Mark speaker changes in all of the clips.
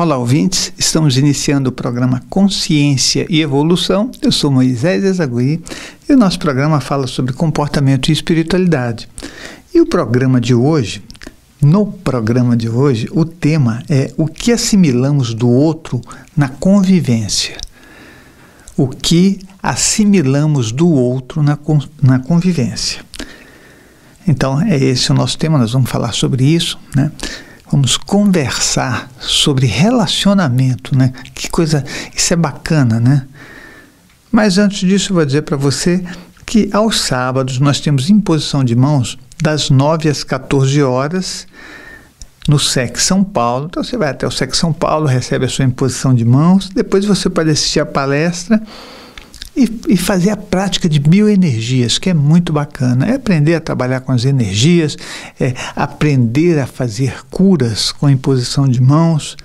Speaker 1: Olá, ouvintes. Estamos iniciando o programa Consciência e Evolução. Eu sou Moisés Ezagui e o nosso programa fala sobre comportamento e espiritualidade. E o programa de hoje, no programa de hoje, o tema é o que assimilamos do outro na convivência. O que assimilamos do outro na, na convivência. Então, é esse o nosso tema, nós vamos falar sobre isso, né? Vamos conversar sobre relacionamento, né? Que coisa, isso é bacana, né? Mas antes disso, eu vou dizer para você que aos sábados nós temos imposição de mãos das 9 às 14 horas no SEC São Paulo. Então você vai até o SEC São Paulo, recebe a sua imposição de mãos, depois você pode assistir a palestra e, e, fazer a prática de bioenergias, que é muito bacana. É aprender a trabalhar com as energias, é aprender a fazer curas com a imposição de mãos.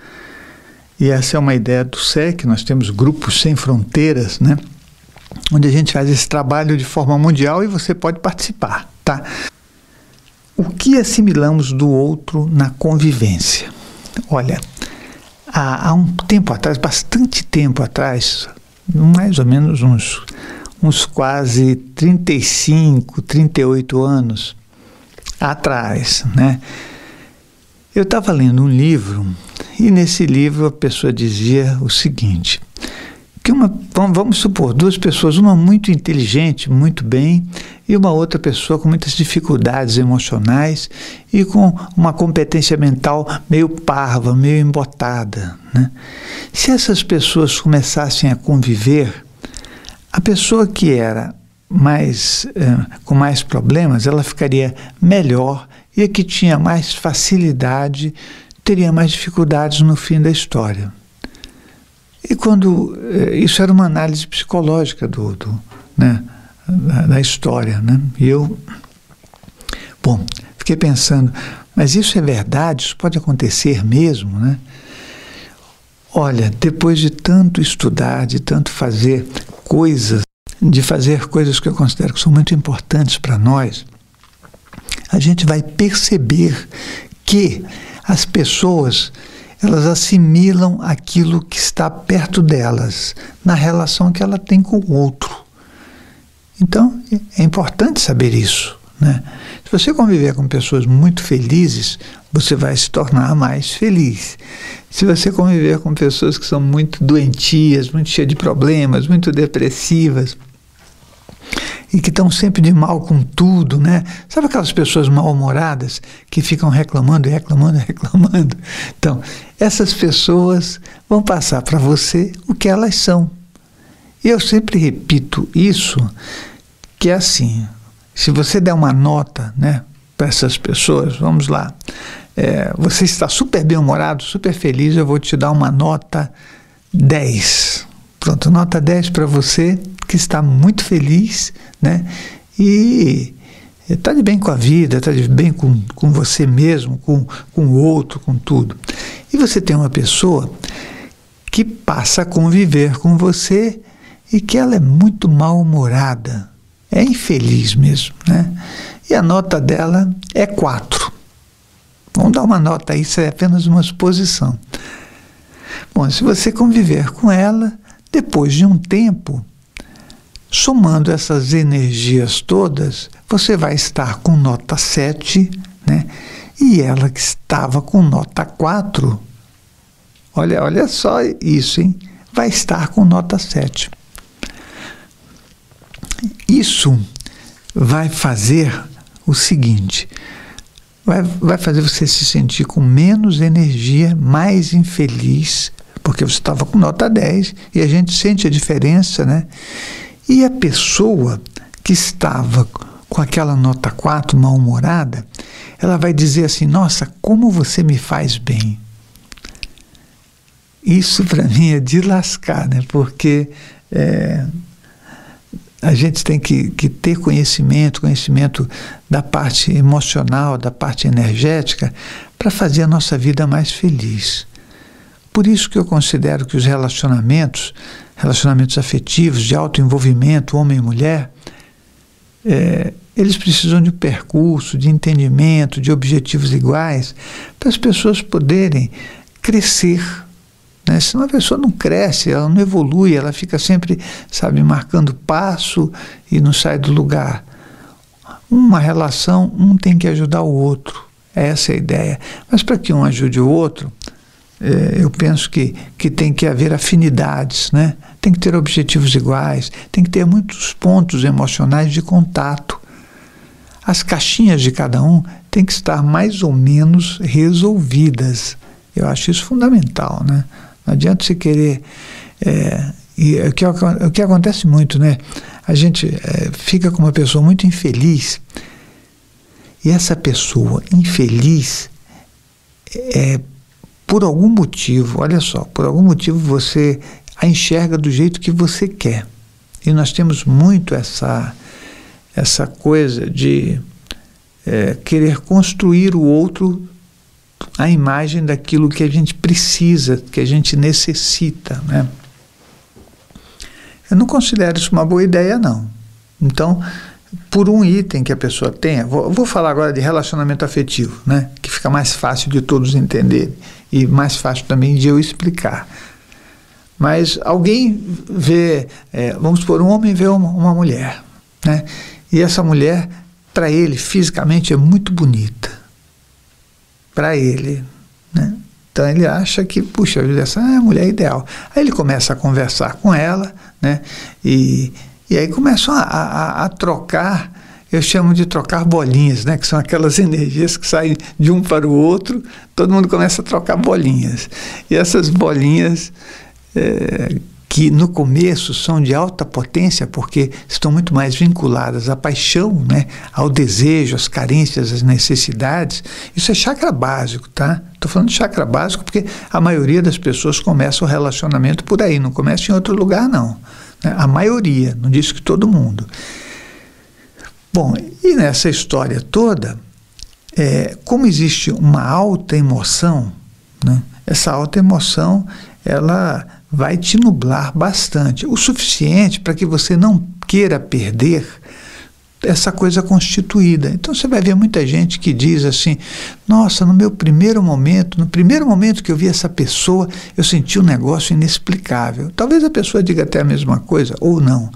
Speaker 1: E essa é uma ideia do SEC, nós temos grupos sem fronteiras, né? Onde a gente faz esse trabalho de forma mundial e você pode participar, tá? O que assimilamos do outro na convivência? Olha, há, há um tempo atrás, bastante tempo atrás, mais ou menos uns, uns quase 35, 38 anos atrás, né? Eu estava lendo um livro e nesse livro a pessoa dizia o seguinte: que uma, vamos supor, duas pessoas, uma muito inteligente, muito bem, e uma outra pessoa com muitas dificuldades emocionais e com uma competência mental meio parva, meio embotada. Né? Se essas pessoas começassem a conviver, a pessoa que era mais eh, com mais problemas, ela ficaria melhor e a que tinha mais facilidade teria mais dificuldades no fim da história. E quando eh, isso era uma análise psicológica do, do né, da, da, história, né? E eu, bom, fiquei pensando, mas isso é verdade? Isso pode acontecer mesmo, né? Olha, depois de tanto estudar, de tanto fazer coisas, de fazer coisas que eu considero que são muito importantes para nós, a gente vai perceber que as pessoas elas assimilam aquilo que está perto delas, na relação que ela tem com o outro. Então, é importante saber isso. Né? Se você conviver com pessoas muito felizes, você vai se tornar mais feliz. Se você conviver com pessoas que são muito doentias, muito cheias de problemas, muito depressivas, e que estão sempre de mal com tudo, né? Sabe aquelas pessoas mal-humoradas que ficam reclamando, reclamando, reclamando? Então, essas pessoas vão passar para você o que elas são. E eu sempre repito isso, que é assim, se você der uma nota, né, para essas pessoas, vamos lá, é, você está super bem-humorado, super feliz, eu vou te dar uma nota 10. Pronto, nota 10 para você que está muito feliz, né? E está de bem com a vida, está de bem com, com você mesmo, com, com o outro, com tudo. E você tem uma pessoa que passa a conviver com você e que ela é muito mal-humorada, é infeliz mesmo, né? E a nota dela é 4. Vamos dar uma nota isso é apenas uma suposição. Bom, se você conviver com ela, depois de um tempo, somando essas energias todas, você vai estar com nota 7, né? E ela que estava com nota 4, olha, olha só isso, hein? Vai estar com nota 7. Isso vai fazer o seguinte: vai, vai fazer você se sentir com menos energia, mais infeliz, porque você estava com nota 10 e a gente sente a diferença, né? E a pessoa que estava com aquela nota 4 mal-humorada, ela vai dizer assim: Nossa, como você me faz bem. Isso para mim é de lascar, né? Porque é, a gente tem que, que, ter conhecimento, conhecimento da parte emocional, da parte energética, para fazer a nossa vida mais feliz. Por isso que eu considero que os relacionamentos, relacionamentos afetivos, de alto envolvimento, homem e mulher, é, eles precisam de percurso, de entendimento, de objetivos iguais, para as pessoas poderem crescer Né? Senão a pessoa não cresce, ela não evolui, ela fica sempre, sabe, marcando passo e não sai do lugar. Uma relação, um tem que ajudar o outro. Essa é a ideia. Mas para que um ajude o outro, eu penso que, que tem que haver afinidades, né? tem que ter objetivos iguais, tem que ter muitos pontos emocionais de contato. As caixinhas de cada um têm que estar mais ou menos resolvidas. Eu acho isso fundamental, né? Não adianta você querer. É, e o que, o que acontece muito, né? A gente é, fica com uma pessoa muito infeliz e essa pessoa infeliz é por algum motivo, olha só, por algum motivo você a enxerga do jeito que você quer. E nós temos muito essa essa coisa de é, querer construir o outro a imagem daquilo que a gente precisa, que a gente necessita, né? Eu não considero isso uma boa ideia, não. Então, por um item que a pessoa tenha, vou, vou, falar agora de relacionamento afetivo, né? Que fica mais fácil de todos entenderem e mais fácil também de eu explicar. Mas alguém vê, é, vamos supor, um homem vê uma, uma mulher, né? E essa mulher, para ele, fisicamente é muito bonita para ele. Né? Então ele acha que, puxa, essa é a mulher ideal. Aí ele começa a conversar com ela, né? E, e aí começam a, a, a trocar, eu chamo de trocar bolinhas, né? Que são aquelas energias que saem de um para o outro, todo mundo começa a trocar bolinhas. E essas bolinhas é, que no começo são de alta potência porque estão muito mais vinculadas à paixão, né, ao desejo, às carências, às necessidades. Isso é chakra básico, tá? Estou falando de chakra básico porque a maioria das pessoas começa o relacionamento por aí, não começa em outro lugar, não. Né? A maioria, não disse que todo mundo. Bom, e nessa história toda, é, como existe uma alta emoção, né, essa alta emoção, ela vai te nublar bastante, o suficiente para que você não queira perder essa coisa constituída. Então você vai ver muita gente que diz assim: "Nossa, no meu primeiro momento, no primeiro momento que eu vi essa pessoa, eu senti um negócio inexplicável". Talvez a pessoa diga até a mesma coisa ou não,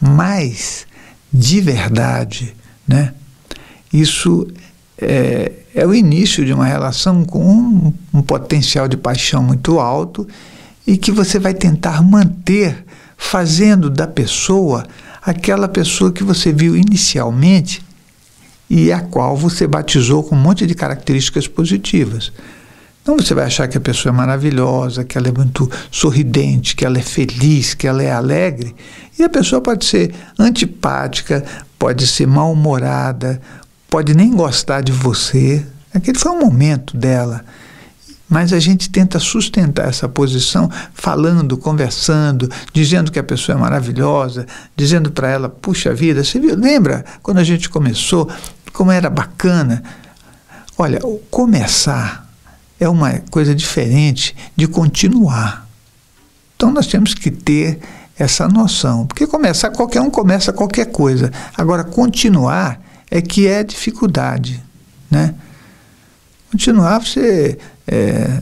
Speaker 1: mas de verdade, né? Isso é, é o início de uma relação com um, um potencial de paixão muito alto e que você vai tentar manter fazendo da pessoa aquela pessoa que você viu inicialmente e a qual você batizou com um monte de características positivas. Então você vai achar que a pessoa é maravilhosa, que ela é muito sorridente, que ela é feliz, que ela é alegre, e a pessoa pode ser antipática, pode ser mal-humorada, pode nem gostar de você. Aquele foi um momento dela. Mas a gente tenta sustentar essa posição falando, conversando, dizendo que a pessoa é maravilhosa, dizendo para ela, puxa vida, você viu, lembra quando a gente começou, como era bacana? Olha, começar é uma coisa diferente de continuar. Então nós temos que ter essa noção, porque começar, qualquer um começa qualquer coisa. Agora, continuar é que é dificuldade, né? Continuar, você é,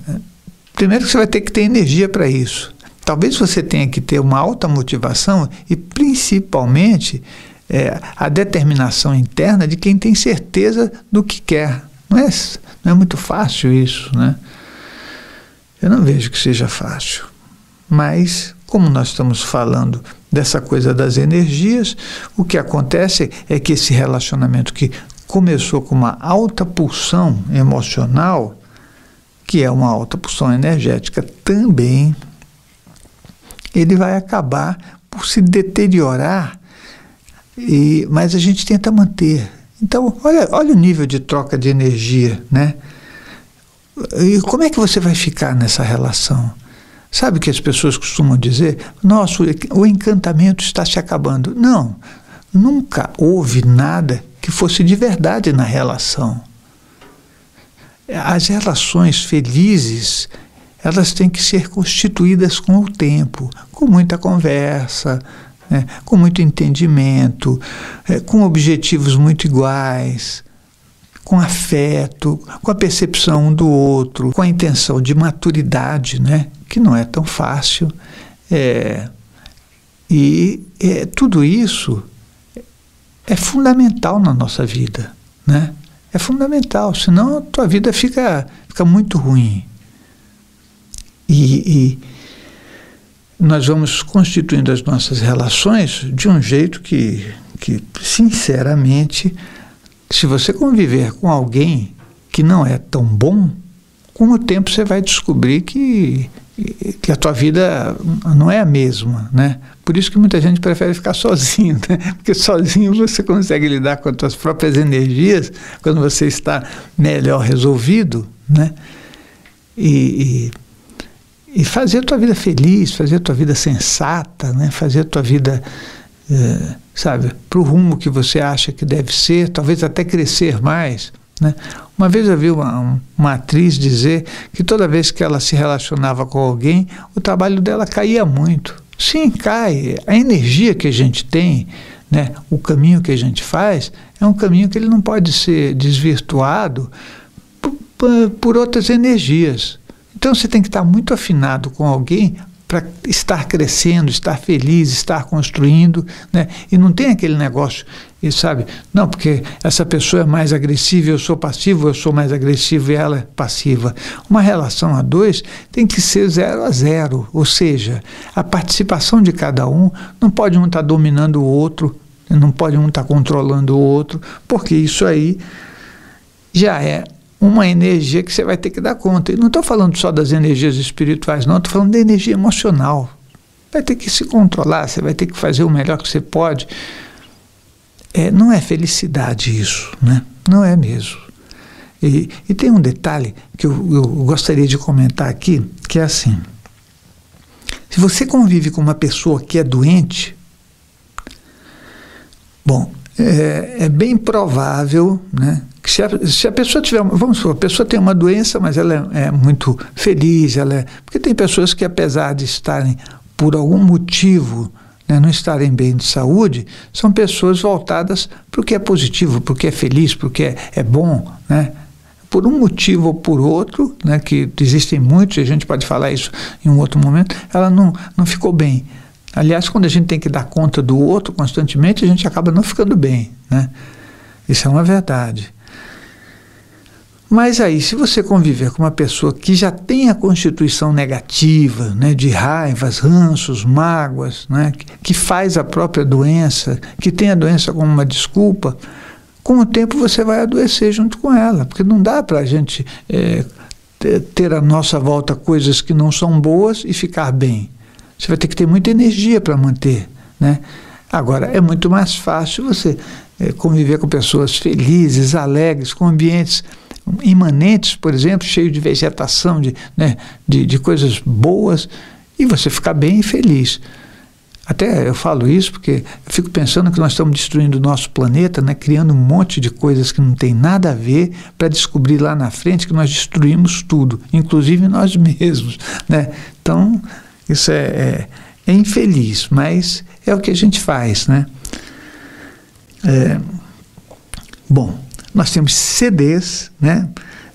Speaker 1: primeiro que você vai ter que ter energia para isso. Talvez você tenha que ter uma alta motivação e, principalmente, é, a determinação interna de quem tem certeza do que quer. Não é, não é muito fácil isso, né? Eu não vejo que seja fácil. Mas, como nós estamos falando dessa coisa das energias, o que acontece é que esse relacionamento que começou com uma alta pulsão emocional, que é uma alta pulsão energética também, ele vai acabar por se deteriorar, e, mas a gente tenta manter. Então, olha, olha o nível de troca de energia, né? E como é que você vai ficar nessa relação? Sabe o que as pessoas costumam dizer? Nossa, o encantamento está se acabando. Não, nunca houve nada que fosse de verdade na relação as relações felizes elas têm que ser constituídas com o tempo, com muita conversa, né, com muito entendimento, é, com objetivos muito iguais, com afeto, com a percepção um do outro, com a intenção de maturidade, né? que não é tão fácil. É, e é, tudo isso é fundamental na nossa vida. Né? É fundamental, senão a tua vida fica, fica muito ruim. E, e nós vamos constituindo as nossas relações de um jeito que, que sinceramente, se você conviver com alguém que não é tão bom, com o tempo você vai descobrir que, que a tua vida não é a mesma, né? Por isso que muita gente prefere ficar sozinho, né? Porque sozinho você consegue lidar com as suas próprias energias quando você está melhor resolvido, né? E, e, e fazer a tua vida feliz, fazer a tua vida sensata, né? Fazer a tua vida, é, sabe, para o rumo que você acha que deve ser, talvez até crescer mais. Né? Uma vez eu vi uma, uma atriz dizer que toda vez que ela se relacionava com alguém, o trabalho dela caía muito. Sim, cai. A energia que a gente tem, né, o caminho que a gente faz, é um caminho que ele não pode ser desvirtuado por, por, por outras energias. Então você tem que estar muito afinado com alguém para estar crescendo, estar feliz, estar construindo, né? E não tem aquele negócio, e sabe? Não, porque essa pessoa é mais agressiva, eu sou passivo, eu sou mais agressivo e ela é passiva. Uma relação a dois tem que ser zero a zero, ou seja, a participação de cada um não pode um estar tá dominando o outro, não pode um estar tá controlando o outro, porque isso aí já é uma energia que você vai ter que dar conta. E não estou falando só das energias espirituais, não, estou falando da energia emocional. Vai ter que se controlar, você vai ter que fazer o melhor que você pode. É, não é felicidade isso, né? Não é mesmo. E, e tem um detalhe que eu, eu gostaria de comentar aqui, que é assim. Se você convive com uma pessoa que é doente, bom, é, é bem provável né, que se a, se a, pessoa tiver, vamos supor, a pessoa tem uma doença, mas ela é, é, muito feliz, ela é, porque tem pessoas que apesar de estarem por algum motivo né, não estarem bem de saúde, são pessoas voltadas para o que é positivo, para o que é feliz, para o que é, é bom, né? por um motivo ou por outro, né, que existem muitos, e a gente pode falar isso em um outro momento, ela não, não ficou bem. Aliás, quando a gente tem que dar conta do outro constantemente, a gente acaba não ficando bem. Né? Isso é uma verdade. Mas aí, se você conviver com uma pessoa que já tem a constituição negativa, né, de raivas, ranços, mágoas, né, que faz a própria doença, que tem a doença como uma desculpa, com o tempo você vai adoecer junto com ela, porque não dá para a gente é, ter à nossa volta coisas que não são boas e ficar bem. Você vai ter que ter muita energia para manter, né? Agora, é muito mais fácil você é, conviver com pessoas felizes, alegres, com ambientes imanentes, por exemplo, cheio de vegetação, de, né, de, de coisas boas, e você ficar bem e feliz. Até eu falo isso porque eu fico pensando que nós estamos destruindo o nosso planeta, né, criando um monte de coisas que não tem nada a ver, para descobrir lá na frente que nós destruímos tudo, inclusive nós mesmos. Né? Então, isso é, é, é infeliz, mas é o que a gente faz. Né? É, bom, nós temos CDs, né?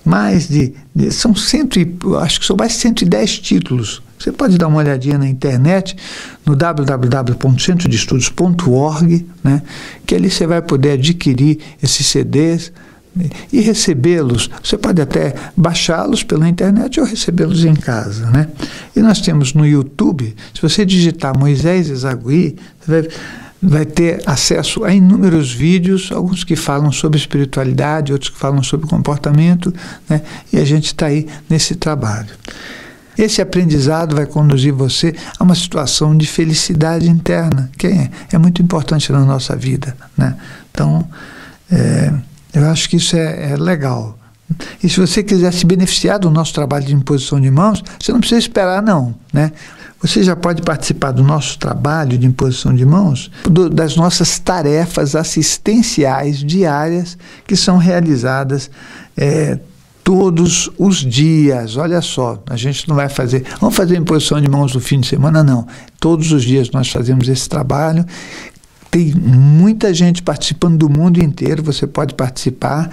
Speaker 1: mais de, de são cento e, acho que são mais de 110 títulos. Você pode dar uma olhadinha na internet, no www.centrodeestudos.org, né? que ali você vai poder adquirir esses CDs e recebê-los. Você pode até baixá-los pela internet ou recebê-los em casa. Né? E nós temos no YouTube, se você digitar Moisés Exagui, você vai vai ter acesso a inúmeros vídeos, alguns que falam sobre espiritualidade, outros que falam sobre comportamento, né? e a gente está aí nesse trabalho. Esse aprendizado vai conduzir você a uma situação de felicidade interna, que é, é muito importante na nossa vida. Né? Então, é, eu acho que isso é, é legal. E se você quiser se beneficiar do nosso trabalho de imposição de mãos, você não precisa esperar, não. Né? Você já pode participar do nosso trabalho de imposição de mãos, do, das nossas tarefas assistenciais diárias que são realizadas é, todos os dias. Olha só, a gente não vai fazer, vamos fazer imposição de mãos no fim de semana, não. Todos os dias nós fazemos esse trabalho. Tem muita gente participando do mundo inteiro, você pode participar.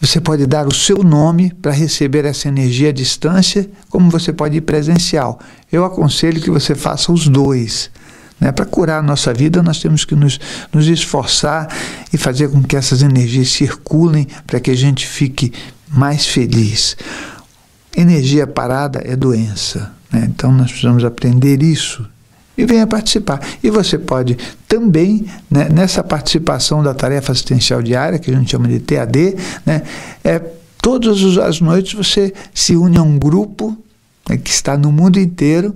Speaker 1: Você pode dar o seu nome para receber essa energia à distância, como você pode ir presencial. Eu aconselho que você faça os dois. Né? Para curar a nossa vida, nós temos que nos, nos esforçar e fazer com que essas energias circulem para que a gente fique mais feliz. Energia parada é doença. Né? Então nós precisamos aprender isso e venha participar. E você pode também, né, nessa participação da tarefa assistencial diária, que a gente chama de TAD, né, é, todas as noites você se une a um grupo né, que está no mundo inteiro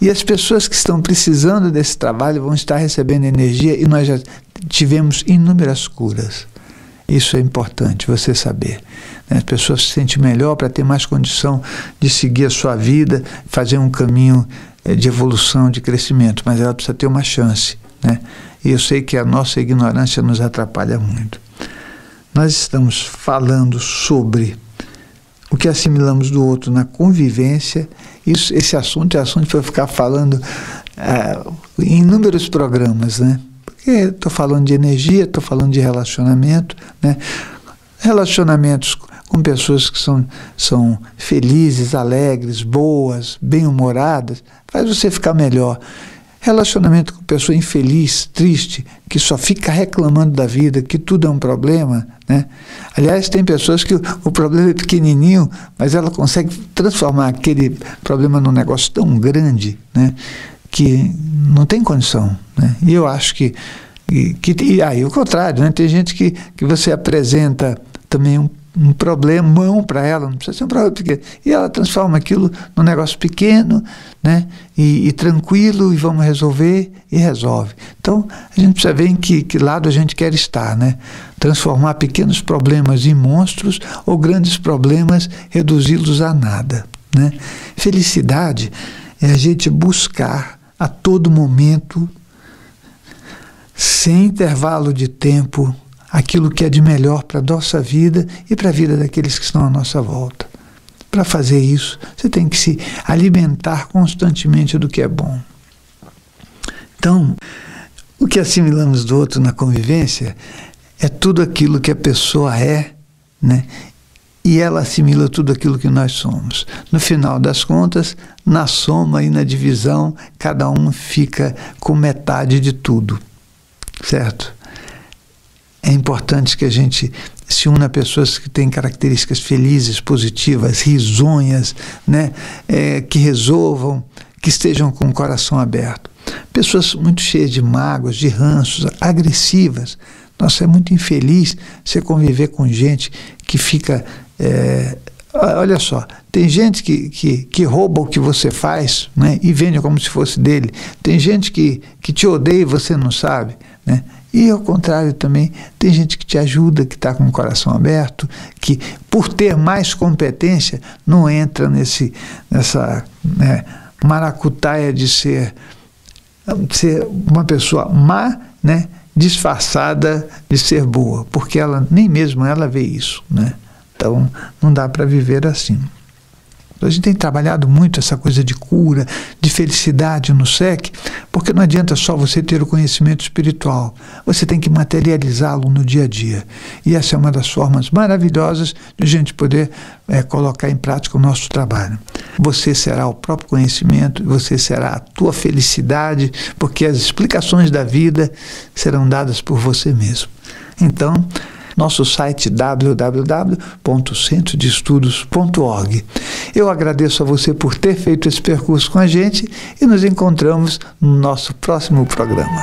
Speaker 1: e as pessoas que estão precisando desse trabalho vão estar recebendo energia e nós já tivemos inúmeras curas. Isso é importante você saber. Né? As pessoas se sentem melhor para ter mais condição de seguir a sua vida, fazer um caminho de evolução, de crescimento, mas ela precisa ter uma chance. Né? E eu sei que a nossa ignorância nos atrapalha muito. Nós estamos falando sobre o que assimilamos do outro na convivência. Isso, esse assunto é assunto para ficar falando uh, em inúmeros programas, né? Porque estou falando de energia, estou falando de relacionamento, né? Relacionamentos com pessoas que são, são felizes, alegres, boas, bem-humoradas, faz você ficar melhor. Relacionamento com pessoa infeliz, triste, que só fica reclamando da vida, que tudo é um problema. Né? Aliás, tem pessoas que o, problema é pequenininho, mas ela consegue transformar aquele problema num negócio tão grande né? que não tem condição. Né? E eu acho que. E, que e aí, o contrário, né? tem gente que, que você apresenta também um um problemão para ela, não precisa ser um problema pequeno. E ela transforma aquilo num negócio pequeno, né? E, e, tranquilo, e vamos resolver, e resolve. Então, a gente precisa ver em que, que lado a gente quer estar, né? Transformar pequenos problemas em monstros ou grandes problemas, reduzi-los a nada, né? Felicidade é a gente buscar a todo momento, sem intervalo de tempo, aquilo que é de melhor para a nossa vida e para a vida daqueles que estão à nossa volta. Para fazer isso, você tem que se alimentar constantemente do que é bom. Então, o que assimilamos do outro na convivência é tudo aquilo que a pessoa é, né? E ela assimila tudo aquilo que nós somos. No final das contas, na soma e na divisão, cada um fica com metade de tudo, certo? É importante que a gente se una a pessoas que têm características felizes, positivas, risonhas, né? É, que resolvam, que estejam com o coração aberto. Pessoas muito cheias de mágoas, de ranços, agressivas. Nossa, é muito infeliz você conviver com gente que fica. É, olha só, tem gente que, que, que rouba o que você faz né, e vende como se fosse dele. Tem gente que, que te odeia e você não sabe. Né? E ao contrário também, tem gente que te ajuda, que está com o coração aberto, que por ter mais competência não entra nesse, nessa né, maracutaia de ser, de ser uma pessoa má, né, disfarçada de ser boa, porque ela nem mesmo ela vê isso. Né? Então não dá para viver assim. A gente tem trabalhado muito essa coisa de cura, de felicidade no SEC, porque não adianta só você ter o conhecimento espiritual, você tem que materializá-lo no dia a dia. E essa é uma das formas maravilhosas de a gente poder é, colocar em prática o nosso trabalho. Você será o próprio conhecimento, você será a tua felicidade, porque as explicações da vida serão dadas por você mesmo. Então, nosso site www.centrodeestudos.org. Eu agradeço a você por ter feito esse percurso com a gente e nos encontramos no nosso próximo programa.